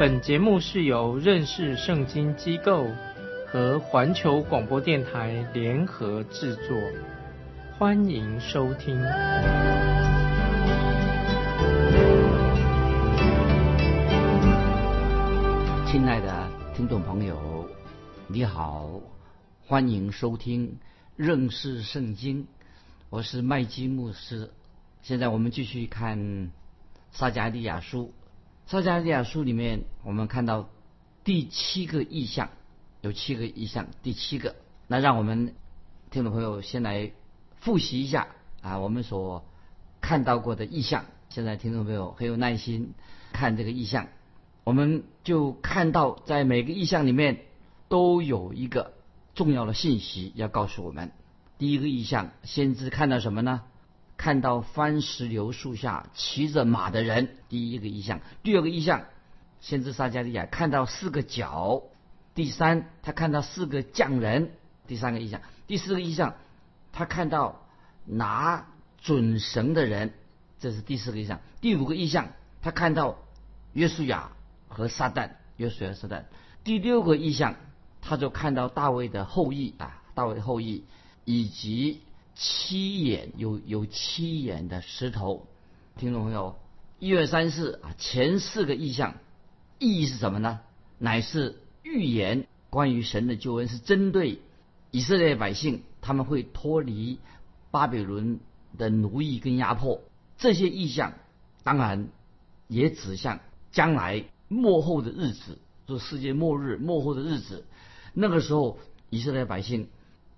本节目是由认识圣经机构和环球广播电台联合制作，欢迎收听。亲爱的听众朋友，你好。欢迎收听认识圣经，我是麦基牧师。现在我们继续看撒加利亚书。撒加利亚书里面，我们看到第七个意象，有七个意象，第七个。那让我们听众朋友先来复习一下啊，我们所看到过的意象。现在听众朋友很有耐心看这个意象，我们就看到在每个意象里面都有一个。重要的信息要告诉我们。第一个意象，先知看到什么呢？看到番石榴树下骑着马的人。第一个意象。第二个意象，先知撒加利亚看到四个角。第三，他看到四个匠人。第三个意象。第四个意象，他看到拿准绳的人。这是第四个意象。第五个意象，他看到约书亚和撒旦。约书亚、撒旦。第六个意象。他就看到大卫的后裔啊，大卫的后裔，以及七眼有有七眼的石头。听众朋友，一二三四啊，前四个意象意义是什么呢？乃是预言关于神的救恩，是针对以色列百姓，他们会脱离巴比伦的奴役跟压迫。这些意象当然也指向将来末后的日子，就世界末日末后的日子。那个时候，以色列百姓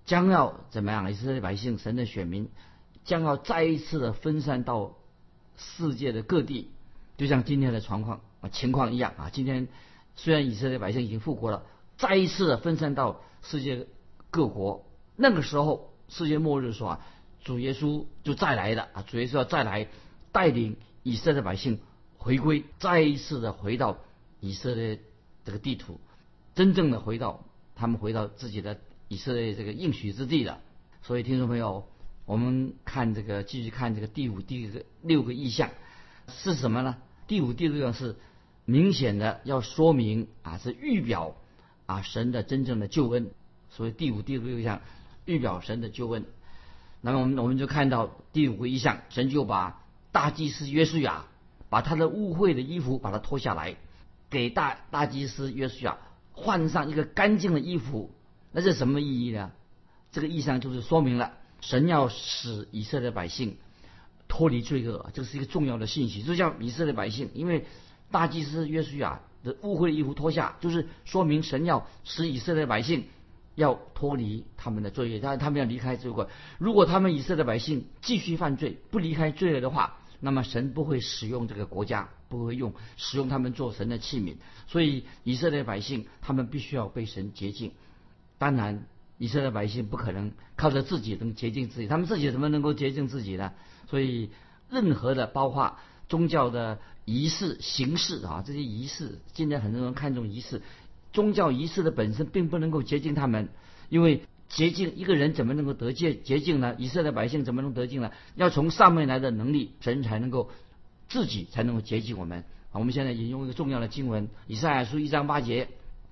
将要怎么样？以色列百姓，神的选民将要再一次的分散到世界的各地，就像今天的状况啊情况一样啊。今天虽然以色列百姓已经复国了，再一次的分散到世界各国。那个时候，世界末日的时候啊，主耶稣就再来了啊，主耶稣要再来带领以色列百姓回归，再一次的回到以色列这个地图，真正的回到。他们回到自己的以色列这个应许之地了，所以听众朋友，我们看这个继续看这个第五、第六个意象是什么呢？第五、第六个是明显的要说明啊，是预表啊神的真正的救恩。所以第五、第六项预表神的救恩。那么我们我们就看到第五个意象，神就把大祭司约书亚把他的污秽的衣服把它脱下来，给大大祭司约书亚。换上一个干净的衣服，那是什么意义呢？这个意象就是说明了神要使以色列百姓脱离罪恶，这是一个重要的信息。就像以色列百姓，因为大祭司约书亚的污秽的衣服脱下，就是说明神要使以色列百姓要脱离他们的罪恶，他他们要离开罪恶。如果他们以色列百姓继续犯罪，不离开罪恶的话，那么神不会使用这个国家。不会用使用他们做神的器皿，所以以色列百姓他们必须要被神洁净。当然，以色列百姓不可能靠着自己能洁净自己，他们自己怎么能够洁净自己呢？所以，任何的包括宗教的仪式形式啊，这些仪式，今天很多人看重仪式，宗教仪式的本身并不能够洁净他们，因为洁净一个人怎么能够得洁洁净呢？以色列百姓怎么能得净呢？要从上面来的能力，神才能够。自己才能够洁净我们。我们现在引用一个重要的经文，《以赛亚书》一章八节，《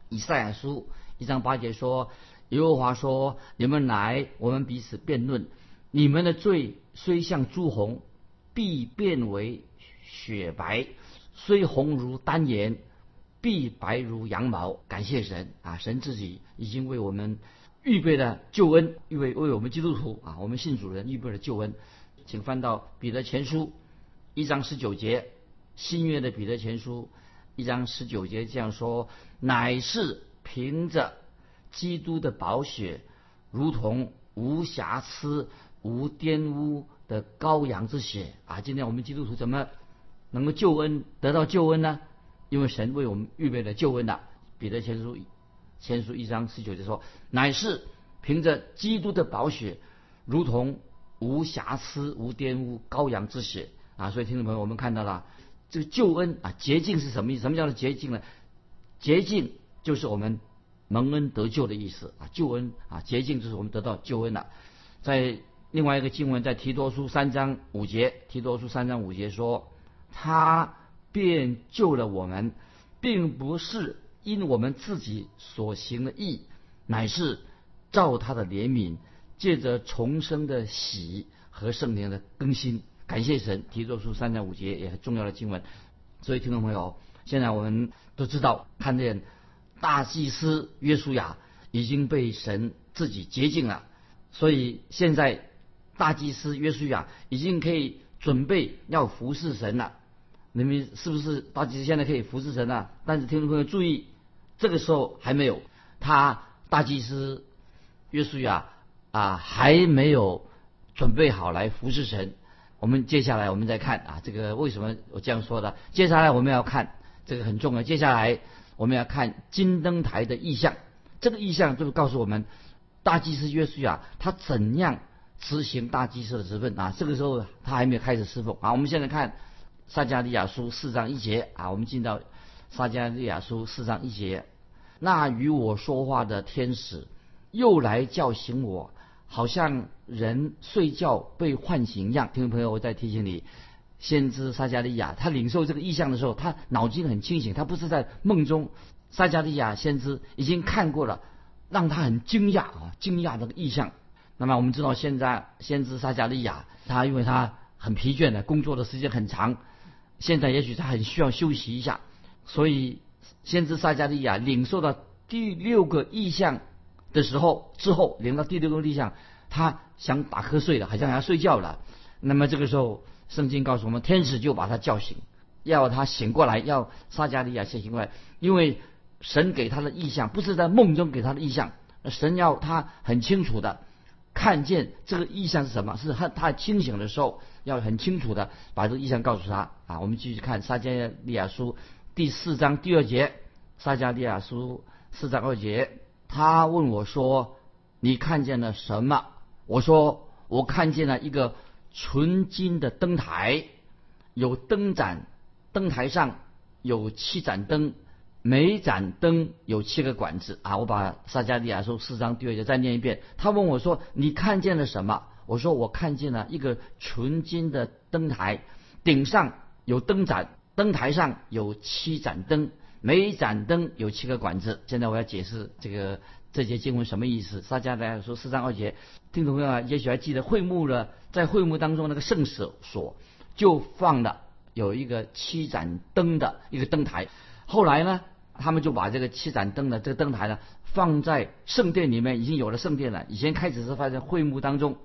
以赛亚书》一张八节说：“耶和华说，你们来，我们彼此辩论。你们的罪虽像朱红，必变为雪白；虽红如丹颜，必白如羊毛。”感谢神啊！神自己已经为我们预备了救恩，预备为我们基督徒啊，我们信主人预备了救恩。请翻到《彼得前书》。一章十九节，新约的彼得前书一章十九节这样说：乃是凭着基督的宝血，如同无瑕疵、无玷污的羔羊之血啊！今天我们基督徒怎么能够救恩得到救恩呢？因为神为我们预备了救恩的。彼得前书前书一章十九节说，乃是凭着基督的宝血，如同无瑕疵、无玷污羔羊之血啊。所以听众朋友，我们看到了这个救恩啊，洁净是什么意思？什么叫做洁净呢？洁净就是我们蒙恩得救的意思啊。救恩啊，洁净就是我们得到救恩了。在另外一个经文，在提多书三章五节，提多书三章五节说，他便救了我们，并不是因我们自己所行的义，乃是照他的怜悯，借着重生的喜和圣灵的更新。感谢神，提多书三章五节也很重要的经文。所以听众朋友，现在我们都知道，看见大祭司约书亚已经被神自己洁净了，所以现在。大祭司约书亚已经可以准备要服侍神了，你们是不是大祭司现在可以服侍神了？但是听众朋友注意，这个时候还没有，他大祭司约书亚啊还没有准备好来服侍神。我们接下来我们再看啊，这个为什么我这样说的？接下来我们要看这个很重要。接下来我们要看金灯台的意象，这个意象就是告诉我们大祭司约书亚他怎样。执行大祭司的职分啊，这个时候他还没有开始侍奉啊。我们现在看撒加利亚书四章一节啊，我们进到撒加利亚书四章一节，那与我说话的天使又来叫醒我，好像人睡觉被唤醒一样。听众朋友，我再提醒你，先知撒加利亚他领受这个意象的时候，他脑筋很清醒，他不是在梦中。撒加利亚先知已经看过了，让他很惊讶啊，惊讶这个意象。那么我们知道，现在先知撒加利亚，他因为他很疲倦的工作的时间很长，现在也许他很需要休息一下，所以先知撒加利亚领受到第六个意象的时候，之后领到第六个意象，他想打瞌睡了，好像要睡觉了。那么这个时候，圣经告诉我们，天使就把他叫醒，要他醒过来，要撒加利亚先醒过来，因为神给他的意象不是在梦中给他的意象，神要他很清楚的。看见这个意象是什么？是他他清醒的时候，要很清楚的把这个意象告诉他啊。我们继续看撒迦利亚书第四章第二节，撒迦利亚书四章二节，他问我说：“你看见了什么？”我说：“我看见了一个纯金的灯台，有灯盏，灯台上有七盏灯。”每盏灯有七个管子啊！我把撒迦利亚书四章第二节再念一遍。他问我说：“你看见了什么？”我说：“我看见了一个纯金的灯台，顶上有灯盏，灯台上有七盏灯，每盏灯有七个管子。”现在我要解释这个这节经文什么意思。撒迦利亚书四章二节，听众朋友啊，也许还记得会幕了，在会幕当中那个圣所所就放了有一个七盏灯的一个灯台。后来呢？他们就把这个七盏灯的这个灯台呢放在圣殿里面，已经有了圣殿了。以前开始是放在会幕当中。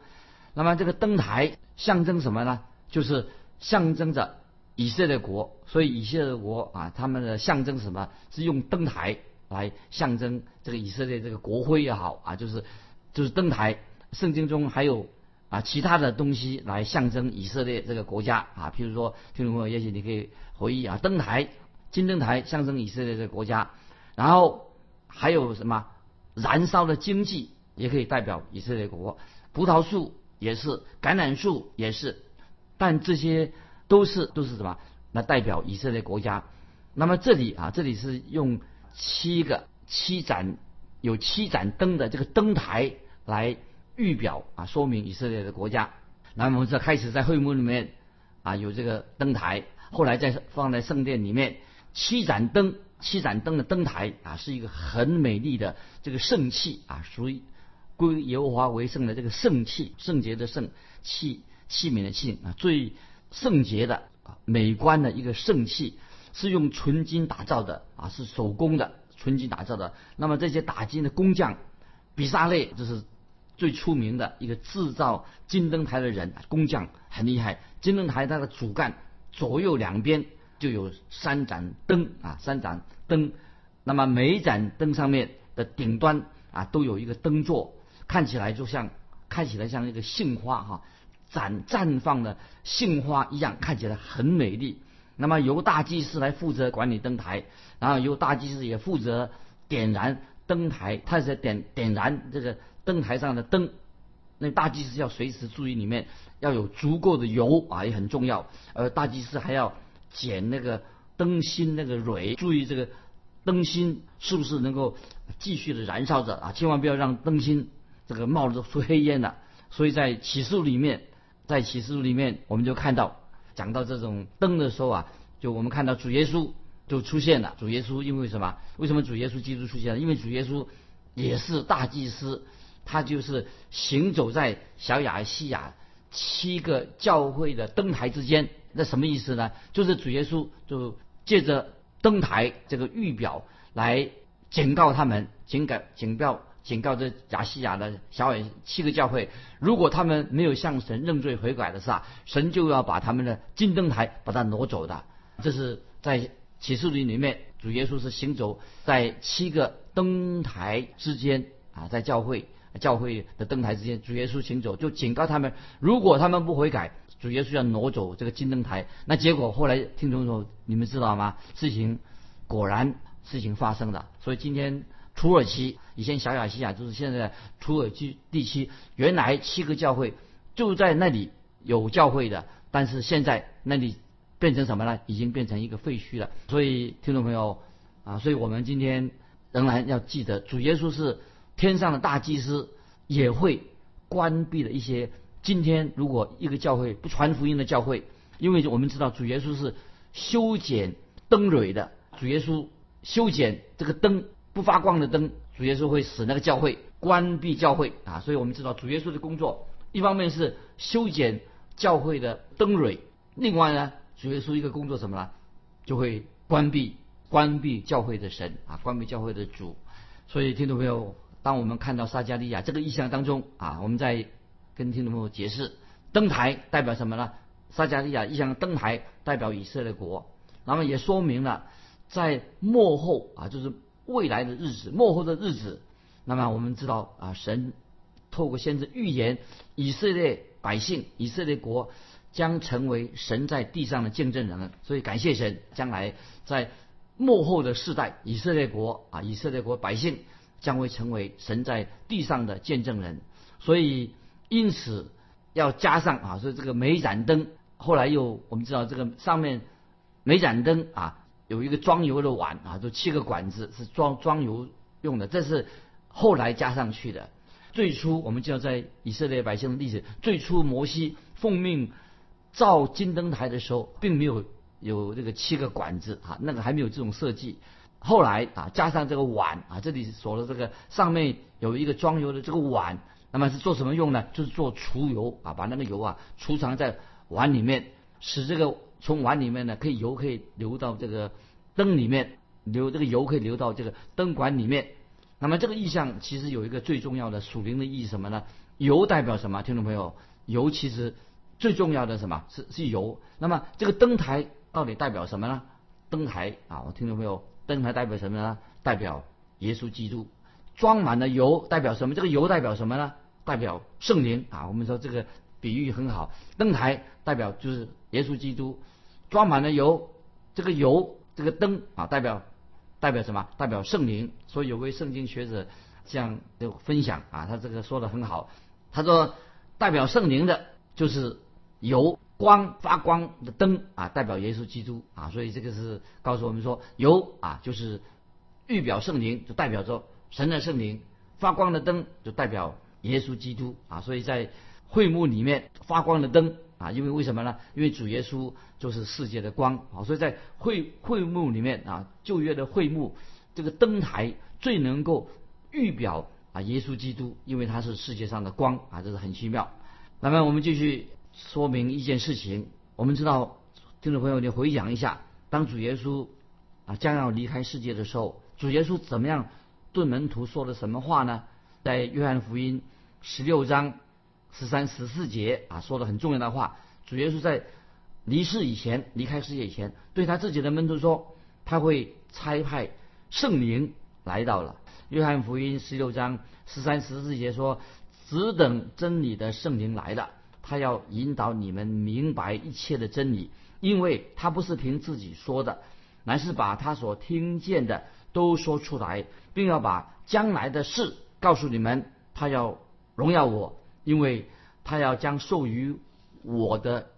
那么这个灯台象征什么呢？就是象征着以色列国。所以以色列国啊，他们的象征什么？是用灯台来象征这个以色列这个国徽也好啊，就是就是灯台。圣经中还有啊其他的东西来象征以色列这个国家啊，譬如说听众朋友，也许你可以回忆啊，灯台。金灯台象征以色列这个国家，然后还有什么燃烧的经济也可以代表以色列国，葡萄树也是，橄榄树也是，但这些都是都是什么？来代表以色列国家。那么这里啊，这里是用七个七盏有七盏灯的这个灯台来预表啊，说明以色列的国家。那么我们这开始在会幕里面啊有这个灯台，后来再放在圣殿里面。七盏灯，七盏灯的灯台啊，是一个很美丽的这个圣器啊，属于归耶和华为圣的这个圣器，圣洁的圣器器皿的器啊，最圣洁的啊，美观的一个圣器，是用纯金打造的啊，是手工的纯金打造的。那么这些打金的工匠，比萨类就是最出名的一个制造金灯台的人，工匠很厉害。金灯台它的主干左右两边。就有三盏灯啊，三盏灯，那么每一盏灯上面的顶端啊都有一个灯座，看起来就像看起来像一个杏花哈，绽绽放的杏花一样，看起来很美丽。那么由大祭司来负责管理灯台，然后由大祭司也负责点燃灯台，他在点点燃这个灯台上的灯。那大祭司要随时注意里面要有足够的油啊，也很重要。而大祭司还要捡那个灯芯那个蕊，注意这个灯芯是不是能够继续的燃烧着啊，千万不要让灯芯这个冒着出黑烟了。所以在启示录里面，在启示录里面，我们就看到讲到这种灯的时候啊，就我们看到主耶稣就出现了。主耶稣因为什么？为什么主耶稣基督出现了？因为主耶稣也是大祭司。他就是行走在小亚细亚七个教会的灯台之间，那什么意思呢？就是主耶稣就借着灯台这个预表来警告他们，警告警告警告这亚细亚的小亚七个教会，如果他们没有向神认罪悔改的是吧，神就要把他们的金灯台把它挪走的。这是在启示录里面，主耶稣是行走在七个灯台之间啊，在教会。教会的灯台之间，主耶稣行走，就警告他们：如果他们不悔改，主耶稣要挪走这个金灯台。那结果后来听众说：“你们知道吗？事情果然事情发生了。所以今天土耳其以前小亚细亚就是现在土耳其地区，原来七个教会就在那里有教会的，但是现在那里变成什么呢？已经变成一个废墟了。所以听众朋友啊，所以我们今天仍然要记得，主耶稣是。天上的大祭司也会关闭了一些。今天如果一个教会不传福音的教会，因为我们知道主耶稣是修剪灯蕊的，主耶稣修剪这个灯不发光的灯，主耶稣会使那个教会关闭教会啊。所以我们知道主耶稣的工作，一方面是修剪教会的灯蕊，另外呢，主耶稣一个工作什么呢？就会关闭关闭教会的神啊，关闭教会的主。所以听众朋友。当我们看到撒加利亚这个意象当中啊，我们在跟听众朋友解释，灯台代表什么呢？撒加利亚意象灯台代表以色列国，那么也说明了在幕后啊，就是未来的日子，末后的日子，那么我们知道啊，神透过先知预言，以色列百姓、以色列国将成为神在地上的见证人，所以感谢神，将来在末后的世代，以色列国啊，以色列国百姓。将会成为神在地上的见证人，所以因此要加上啊，所以这个每盏灯，后来又我们知道这个上面每盏灯啊有一个装油的碗啊，就七个管子是装装油用的，这是后来加上去的。最初我们就要在以色列百姓的历史，最初摩西奉命造金灯台的时候，并没有有这个七个管子啊，那个还没有这种设计。后来啊，加上这个碗啊，这里说的这个上面有一个装油的这个碗，那么是做什么用呢？就是做储油啊，把那个油啊储藏在碗里面，使这个从碗里面呢可以油可以流到这个灯里面，流这个油可以流到这个灯管里面。那么这个意象其实有一个最重要的属灵的意义什么呢？油代表什么？听众朋友，油其实最重要的什么是是油？那么这个灯台到底代表什么呢？灯台啊，我听众朋友。灯台代表什么呢？代表耶稣基督，装满了油代表什么？这个油代表什么呢？代表圣灵啊！我们说这个比喻很好。灯台代表就是耶稣基督，装满了油，这个油这个灯啊，代表代表什么？代表圣灵。所以有位圣经学者这样就分享啊，他这个说的很好。他说代表圣灵的就是油。光发光的灯啊，代表耶稣基督啊，所以这个是告诉我们说，油啊就是预表圣灵，就代表着神的圣灵；发光的灯就代表耶稣基督啊。所以在会幕里面发光的灯啊，因为为什么呢？因为主耶稣就是世界的光啊。所以在会会幕里面啊，旧约的会幕这个灯台最能够预表啊耶稣基督，因为他是世界上的光啊，这是很奇妙。那么我们继续。说明一件事情，我们知道，听众朋友，你回想一下，当主耶稣啊将要离开世界的时候，主耶稣怎么样对门徒说了什么话呢？在约翰福音十六章十三十四节啊，说了很重要的话。主耶稣在离世以前，离开世界以前，对他自己的门徒说，他会差派圣灵来到了。约翰福音十六章十三十四节说，只等真理的圣灵来了。他要引导你们明白一切的真理，因为他不是凭自己说的，乃是把他所听见的都说出来，并要把将来的事告诉你们。他要荣耀我，因为他要将授予我的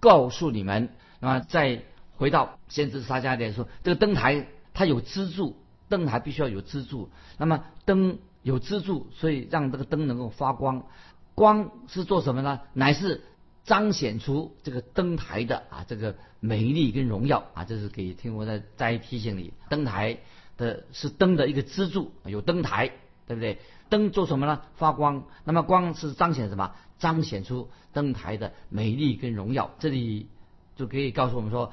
告诉你们。那么再回到先知撒迦利亚说，这个灯台它有支柱，灯台必须要有支柱。那么灯有支柱，所以让这个灯能够发光。光是做什么呢？乃是彰显出这个灯台的啊这个美丽跟荣耀啊。这是给听我在再提醒你，灯台的是灯的一个支柱，有灯台，对不对？灯做什么呢？发光。那么光是彰显什么？彰显出灯台的美丽跟荣耀。这里就可以告诉我们说，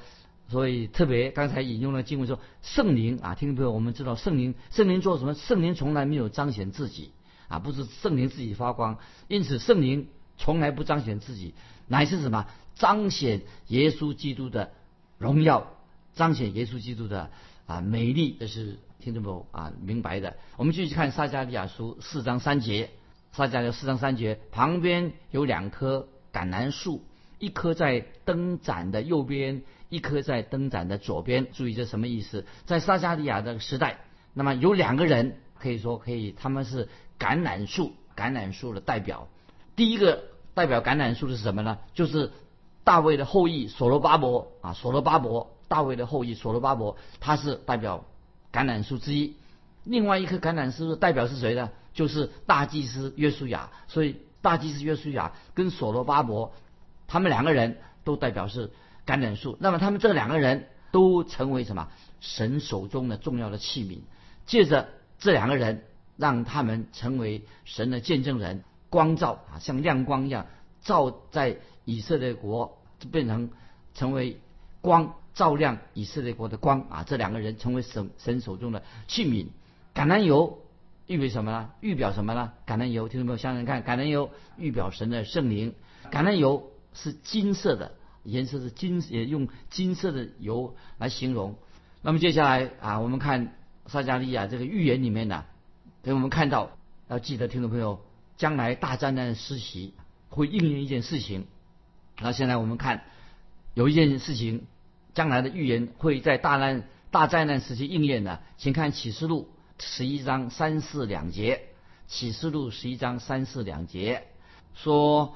所以特别刚才引用了经文说，圣灵啊，听众朋友，我们知道圣灵，圣灵做什么？圣灵从来没有彰显自己啊，不是圣灵自己发光。因此，圣灵从来不彰显自己，乃是什么？彰显耶稣基督的荣耀，彰显耶稣基督的啊美丽。这是。听众朋友啊，明白的。我们继续看撒加利亚书四章三节，撒加利亚四章三节旁边有两棵橄榄树，一棵在灯盏的右边，一棵在灯盏的左边。注意这什么意思？在撒加利亚的时代，那么有两个人可以说可以，他们是橄榄树，橄榄树的代表。第一个代表橄榄树的是什么呢？就是大卫的后裔所罗巴伯啊，所罗巴伯，大卫的后裔所罗巴伯，他是代表。橄榄树之一，另外一棵橄榄树代表是谁呢？就是大祭司约书亚。所以大祭司约书亚跟所罗巴伯，他们两个人都代表是橄榄树。那么他们这两个人都成为什么？神手中的重要的器皿。借着这两个人，让他们成为神的见证人，光照啊，像亮光一样照在以色列国，变成成为光。照亮以色列国的光啊！这两个人成为神神手中的器皿。橄榄油预表什么呢？预表什么呢？橄榄油，听众朋友想想看，橄榄油预表神的圣灵。橄榄油是金色的，颜色是金，也用金色的油来形容。那么接下来啊，我们看撒加利亚这个预言里面呢，给我们看到要记得，听众朋友，将来大灾难的施袭会应验一件事情。那现在我们看有一件事情。将来的预言会在大难大灾难时期应验的，请看启示录十一章三四两节。启示录十一章三四两节说：“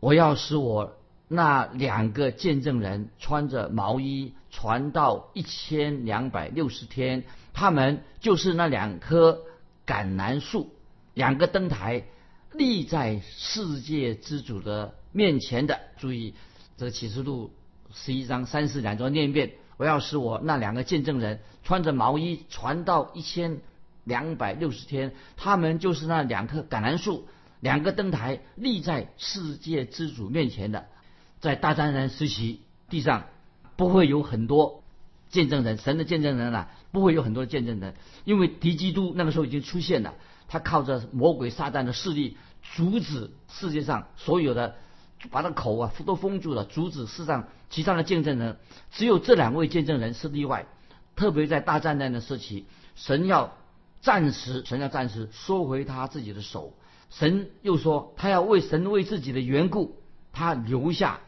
我要使我那两个见证人穿着毛衣传到一千两百六十天，他们就是那两棵橄榄树，两个灯台立在世界之主的面前的。”注意，这启示录。十一章三四两，再念一遍。我要使我那两个见证人穿着毛衣传到一千两百六十天，他们就是那两棵橄榄树，两个灯台立在世界之主面前的。在大灾难时期，地上不会有很多见证人，神的见证人了，不会有很多见证人，因为敌基督那个时候已经出现了，他靠着魔鬼撒旦的势力，阻止世界上所有的。把他口啊都封住了，阻止世上其他的见证人，只有这两位见证人是例外。特别在大战难的时期，神要暂时，神要暂时收回他自己的手。神又说，他要为神为自己的缘故，他留下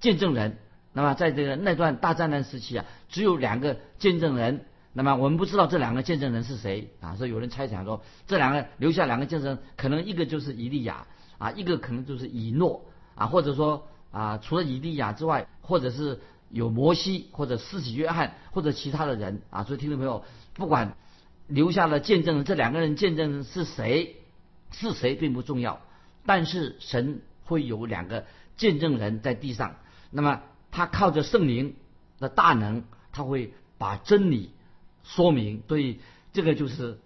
见证人。那么在这个那段大战难时期啊，只有两个见证人。那么我们不知道这两个见证人是谁啊？所以有人猜想说，这两个留下两个见证人，可能一个就是以利亚啊，一个可能就是以诺。啊，或者说啊，除了以利亚之外，或者是有摩西，或者施洗约翰，或者其他的人啊。所以听众朋友，不管留下了见证人，这两个人见证是谁，是谁并不重要。但是神会有两个见证人在地上，那么他靠着圣灵的大能，他会把真理说明。所以这个就是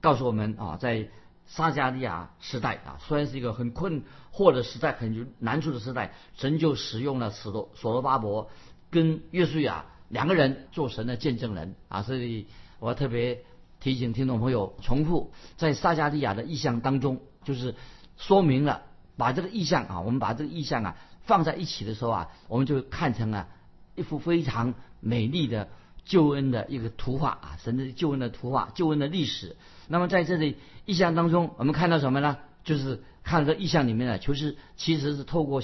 告诉我们啊，在。撒加利亚时代啊，虽然是一个很困惑的时代，很难处的时代，神就使用了所罗所罗巴伯跟约书亚两个人做神的见证人啊。所以我要特别提醒听众朋友，重复在撒加利亚的意象当中，就是说明了把这个意象啊，我们把这个意象啊放在一起的时候啊，我们就看成了一幅非常美丽的救恩的一个图画啊，神的救恩的图画，救恩的历史。那么在这里意象当中，我们看到什么呢？就是看这意象里面呢，就是其实是透过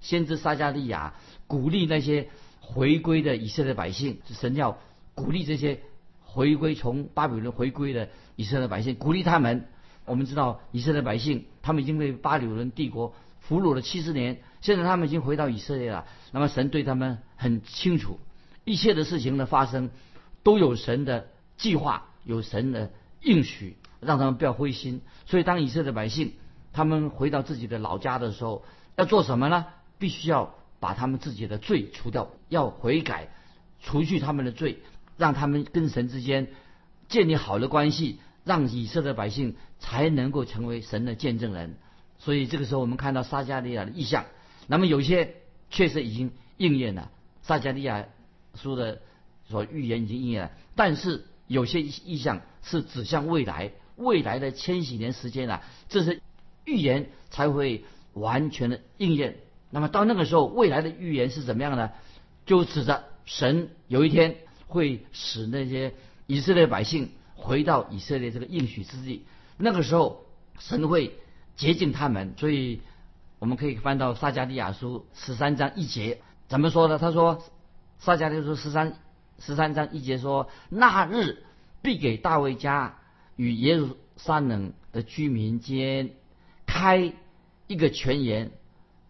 先知撒加利亚鼓励那些回归的以色列百姓，神要鼓励这些回归从巴比伦回归的以色列百姓，鼓励他们。我们知道以色列百姓他们已经被巴比伦帝国俘虏了七十年，现在他们已经回到以色列了。那么神对他们很清楚，一切的事情的发生都有神的计划，有神的应许，让他们不要灰心。所以当以色列百姓他们回到自己的老家的时候，要做什么呢？必须要把他们自己的罪除掉，要悔改，除去他们的罪，让他们跟神之间建立好的关系。让以色列百姓才能够成为神的见证人，所以这个时候我们看到撒加利亚的意象，那么有些确实已经应验了，撒加利亚书的所预言已经应验了，但是有些意象是指向未来，未来的千禧年时间啊，这是预言才会完全的应验。那么到那个时候，未来的预言是怎么样呢？就指着神有一天会使那些以色列百姓。回到以色列这个应许之地，那个时候神会洁净他们，所以我们可以翻到撒迦利亚书十三章一节，怎么说呢？他说撒迦利亚书十三十三章一节说：“那日必给大卫家与耶路撒冷的居民间开一个泉源，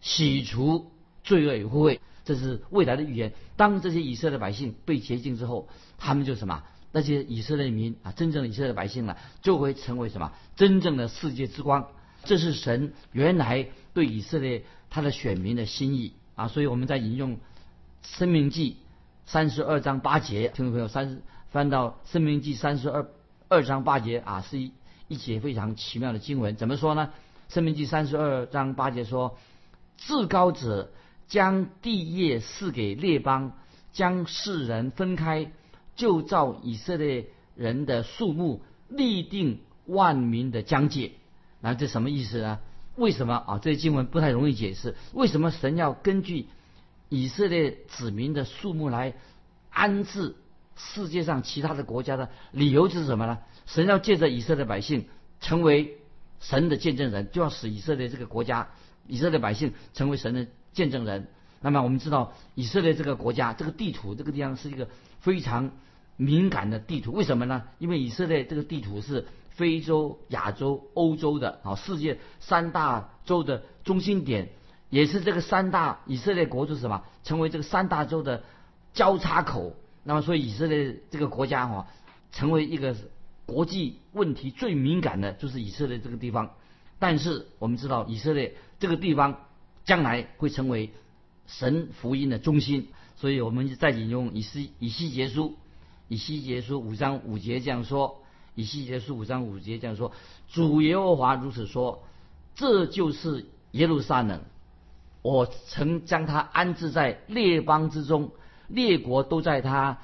洗除罪恶与污秽。”这是未来的预言。当这些以色列百姓被洁净之后，他们就什么？那些以色列民啊，真正的以色列百姓呢，就会成为什么？真正的世界之光。这是神原来对以色列他的选民的心意啊。所以我们在引用《生命记》三十二章八节，听众朋友，三翻到《生命记》三十二二章八节啊，是一一节非常奇妙的经文。怎么说呢？《生命记》三十二章八节说：“至高者将地业赐给列邦，将世人分开。”就照以色列人的数目立定万民的疆界，那这什么意思呢？为什么啊？这些经文不太容易解释。为什么神要根据以色列子民的数目来安置世界上其他的国家的理由是什么呢？神要借着以色列百姓成为神的见证人，就要使以色列这个国家、以色列百姓成为神的见证人。那么我们知道，以色列这个国家、这个地图、这个地方是一个非常。敏感的地图，为什么呢？因为以色列这个地图是非洲、亚洲、欧洲的啊，世界三大洲的中心点，也是这个三大以色列国就是什么？成为这个三大洲的交叉口。那么，所以以色列这个国家哈，成为一个国际问题最敏感的，就是以色列这个地方。但是我们知道，以色列这个地方将来会成为神福音的中心。所以我们再引用以西以西结书。以西结书五章五节这样说：以西结书五章五节这样说，主耶和华如此说：这就是耶路撒冷，我曾将他安置在列邦之中，列国都在他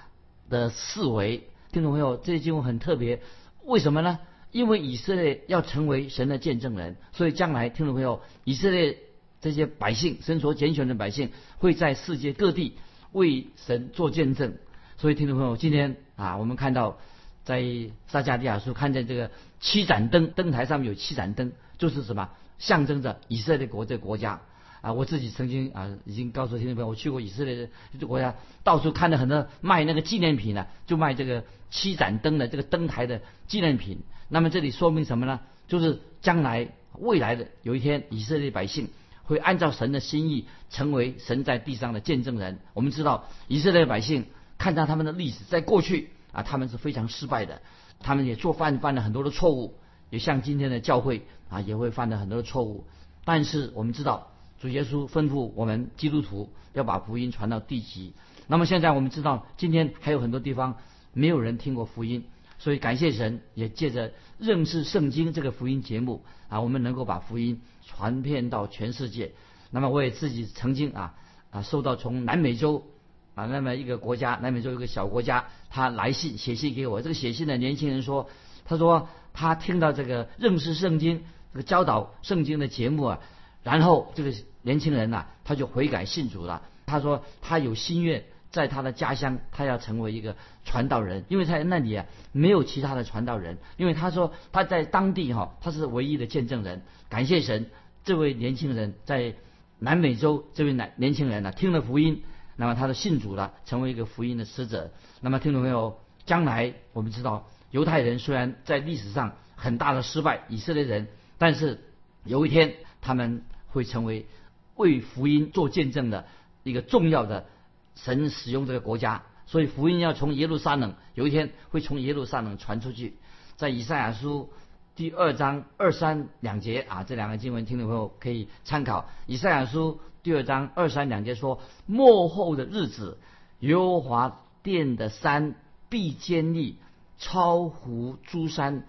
的四围。听众朋友，这经文很特别，为什么呢？因为以色列要成为神的见证人，所以将来听众朋友，以色列这些百姓，神所拣选的百姓，会在世界各地为神做见证。所以，听众朋友，今天啊，我们看到在撒迦利亚书看见这个七盏灯，灯台上面有七盏灯，就是什么？象征着以色列国这国家啊。我自己曾经啊，已经告诉听众朋友，我去过以色列这个国家，到处看到很多卖那个纪念品的，就卖这个七盏灯的这个灯台的纪念品。那么这里说明什么呢？就是将来未来的有一天，以色列百姓会按照神的心意，成为神在地上的见证人。我们知道以色列百姓。看到他们的历史，在过去啊，他们是非常失败的，他们也做犯犯了很多的错误，也像今天的教会啊，也会犯了很多的错误。但是我们知道，主耶稣吩咐我们基督徒要把福音传到地极。那么现在我们知道，今天还有很多地方没有人听过福音，所以感谢神，也借着认识圣经这个福音节目啊，我们能够把福音传遍到全世界。那么我也自己曾经啊啊，受到从南美洲。啊，那么一个国家，南美洲一个小国家，他来信写信给我。这个写信的年轻人说，他说他听到这个认识圣经、这个教导圣经的节目啊，然后这个年轻人呐，他就悔改信主了。他说他有心愿，在他的家乡，他要成为一个传道人，因为在那里啊没有其他的传道人。因为他说他在当地哈，他是唯一的见证人。感谢神，这位年轻人在南美洲，这位男年轻人呢，听了福音。那么他的信主了，成为一个福音的使者。那么听众朋友，将来我们知道，犹太人虽然在历史上很大的失败，以色列人，但是有一天他们会成为为福音做见证的一个重要的神使用这个国家。所以福音要从耶路撒冷，有一天会从耶路撒冷传出去。在以赛亚书第二章二三两节啊，这两个经文听众朋友可以参考。以赛亚书第二章二三两节说：末后的日子，耶和华殿的山必坚立，超乎诸山，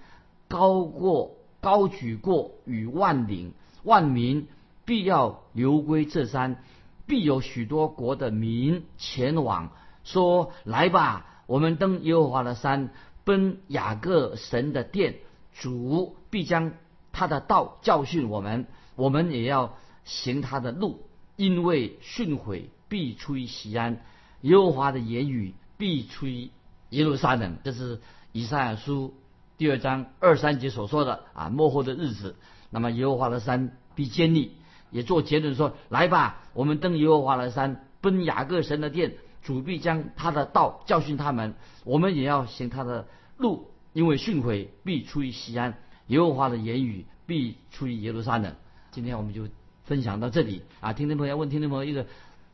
高过高举过与万岭，万民必要流归这山，必有许多国的民前往。说来吧，我们登耶和华的山，奔雅各神的殿，主必将他的道教训我们，我们也要行他的路，因为训诲必出于西安，耶和华的言语必出于耶路撒冷。这是以赛亚书第二章二三节所说的啊，幕后的日子，那么耶和华的山必坚立，也做结论说，来吧，我们登耶和华的山，奔雅各神的殿。主必将他的道教训他们，我们也要行他的路，因为训诲必出于西安，耶和华的言语必出于耶路撒冷。今天我们就分享到这里啊！听众朋友问听众朋友一个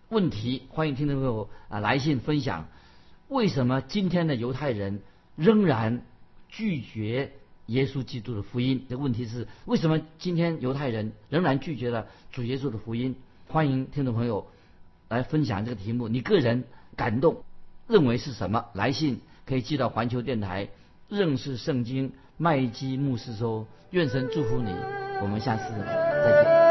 问题，欢迎听众朋友啊来信分享：为什么今天的犹太人仍然拒绝耶稣基督的福音？这问题是为什么今天犹太人仍然拒绝了主耶稣的福音？欢迎听众朋友来分享这个题目，你个人。感动，认为是什么？来信可以寄到环球电台，认识圣经麦基牧师说，愿神祝福你，我们下次再见。